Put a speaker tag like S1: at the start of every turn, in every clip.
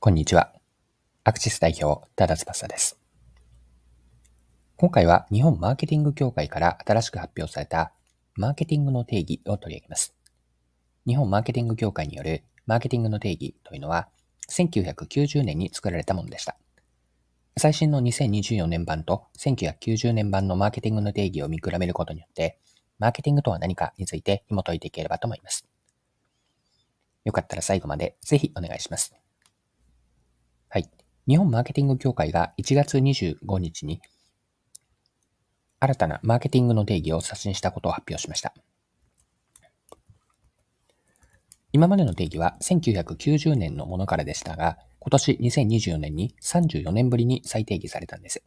S1: こんにちは。アクシス代表、多田翼です。今回は日本マーケティング協会から新しく発表されたマーケティングの定義を取り上げます。日本マーケティング協会によるマーケティングの定義というのは1990年に作られたものでした。最新の2024年版と1990年版のマーケティングの定義を見比べることによって、マーケティングとは何かについて紐解いていければと思います。よかったら最後までぜひお願いします。日本マーケティング協会が1月25日に新たなマーケティングの定義を刷新したことを発表しました。今までの定義は1990年のものからでしたが、今年2024年に34年ぶりに再定義されたんです。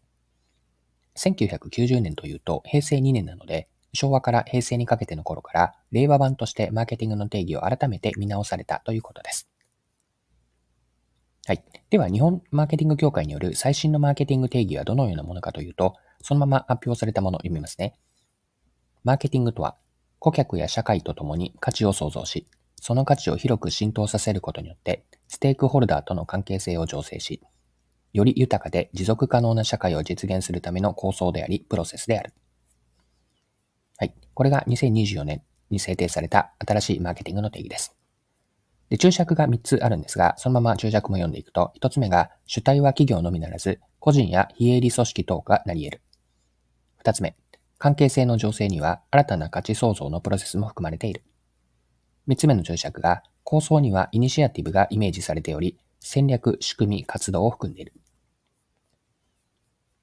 S1: 1990年というと平成2年なので、昭和から平成にかけての頃から令和版としてマーケティングの定義を改めて見直されたということです。はい。では、日本マーケティング協会による最新のマーケティング定義はどのようなものかというと、そのまま発表されたものを読みますね。マーケティングとは、顧客や社会とともに価値を創造し、その価値を広く浸透させることによって、ステークホルダーとの関係性を醸成し、より豊かで持続可能な社会を実現するための構想であり、プロセスである。はい。これが2024年に制定された新しいマーケティングの定義です。で、注釈が3つあるんですが、そのまま注釈も読んでいくと、1つ目が、主体は企業のみならず、個人や非営利組織等がなり得る。2つ目、関係性の情勢には新たな価値創造のプロセスも含まれている。3つ目の注釈が、構想にはイニシアティブがイメージされており、戦略、仕組み、活動を含んでいる。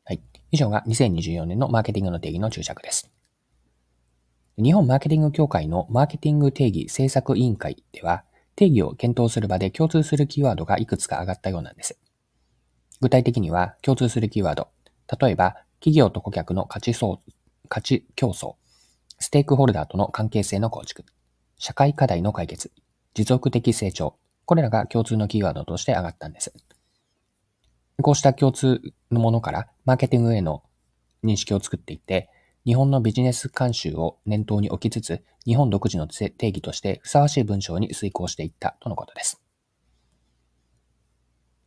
S1: はい。以上が2024年のマーケティングの定義の注釈です。日本マーケティング協会のマーケティング定義政策委員会では、定義を検討する場で共通するキーワードがいくつか上がったようなんです。具体的には共通するキーワード。例えば、企業と顧客の価値層価値競争、ステークホルダーとの関係性の構築、社会課題の解決、持続的成長。これらが共通のキーワードとして上がったんです。こうした共通のものからマーケティングへの認識を作っていって、日本のビジネス慣習を念頭に置きつつ、日本独自の定義としてふさわしい文章に遂行していったとのことです。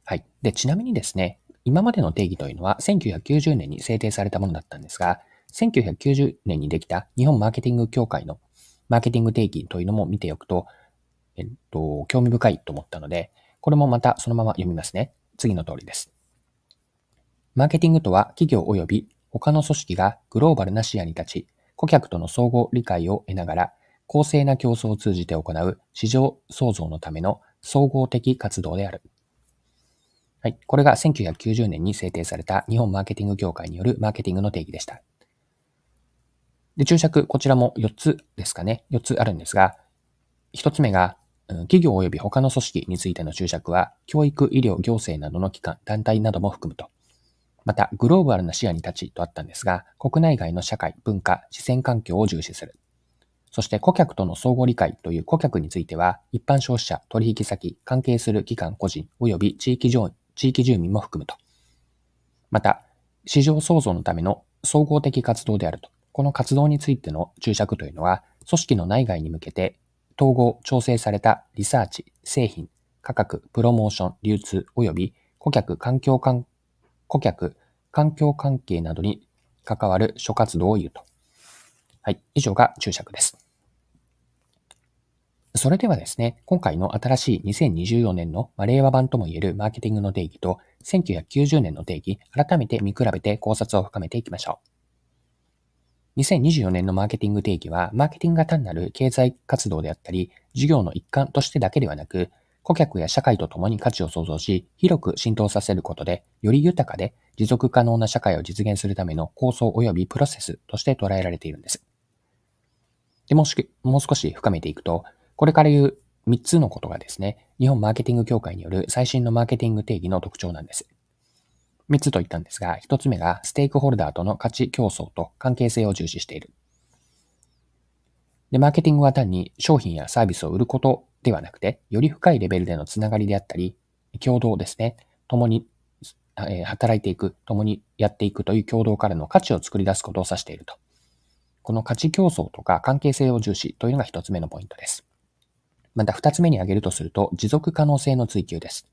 S1: はい。で、ちなみにですね、今までの定義というのは1990年に制定されたものだったんですが、1990年にできた日本マーケティング協会のマーケティング定義というのも見ておくと、えっと、興味深いと思ったので、これもまたそのまま読みますね。次の通りです。マーケティングとは企業及び他の組織がグローバルな視野に立ち、顧客との相互理解を得ながら、公正な競争を通じて行う市場創造のための総合的活動である。はい。これが1990年に制定された日本マーケティング協会によるマーケティングの定義でした。で、注釈、こちらも4つですかね。4つあるんですが、1つ目が、企業及び他の組織についての注釈は、教育、医療、行政などの機関、団体なども含むと。また、グローバルな視野に立ちとあったんですが、国内外の社会、文化、自然環境を重視する。そして顧客との相互理解という顧客については、一般消費者、取引先、関係する機関個人、及び地域上地域住民も含むと。また、市場創造のための総合的活動であると。この活動についての注釈というのは、組織の内外に向けて統合、調整されたリサーチ、製品、価格、プロモーション、流通、及び顧客、環境関顧客、環境関係などに関わる諸活動を言うと。はい。以上が注釈です。それではですね、今回の新しい2024年の令和版とも言えるマーケティングの定義と1990年の定義、改めて見比べて考察を深めていきましょう。2024年のマーケティング定義は、マーケティングが単なる経済活動であったり、事業の一環としてだけではなく、顧客や社会と共に価値を創造し、広く浸透させることで、より豊かで持続可能な社会を実現するための構想及びプロセスとして捉えられているんです。でもしもう少し深めていくと、これから言う3つのことがですね、日本マーケティング協会による最新のマーケティング定義の特徴なんです。3つと言ったんですが、1つ目がステークホルダーとの価値競争と関係性を重視している。で、マーケティングは単に商品やサービスを売ることではなくて、より深いレベルでのつながりであったり、共同ですね、共に、働いていく、共にやっていくという共同からの価値を作り出すことを指していると。この価値競争とか関係性を重視というのが一つ目のポイントです。また二つ目に挙げるとすると、持続可能性の追求です。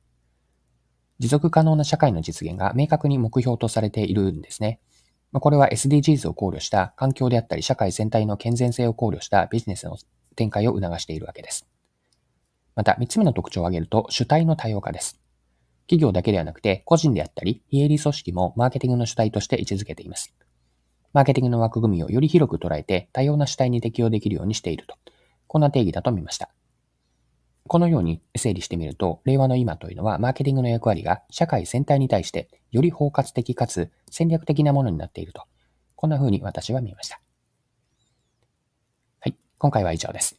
S1: 持続可能な社会の実現が明確に目標とされているんですね。これは SDGs を考慮した環境であったり社会全体の健全性を考慮したビジネスの展開を促しているわけです。また、3つ目の特徴を挙げると、主体の多様化です。企業だけではなくて、個人であったり、非営利組織もマーケティングの主体として位置づけています。マーケティングの枠組みをより広く捉えて、多様な主体に適用できるようにしていると。こんな定義だと見ました。このように整理してみると、令和の今というのは、マーケティングの役割が社会全体に対して、より包括的かつ戦略的なものになっていると。こんな風に私は見ました。はい。今回は以上です。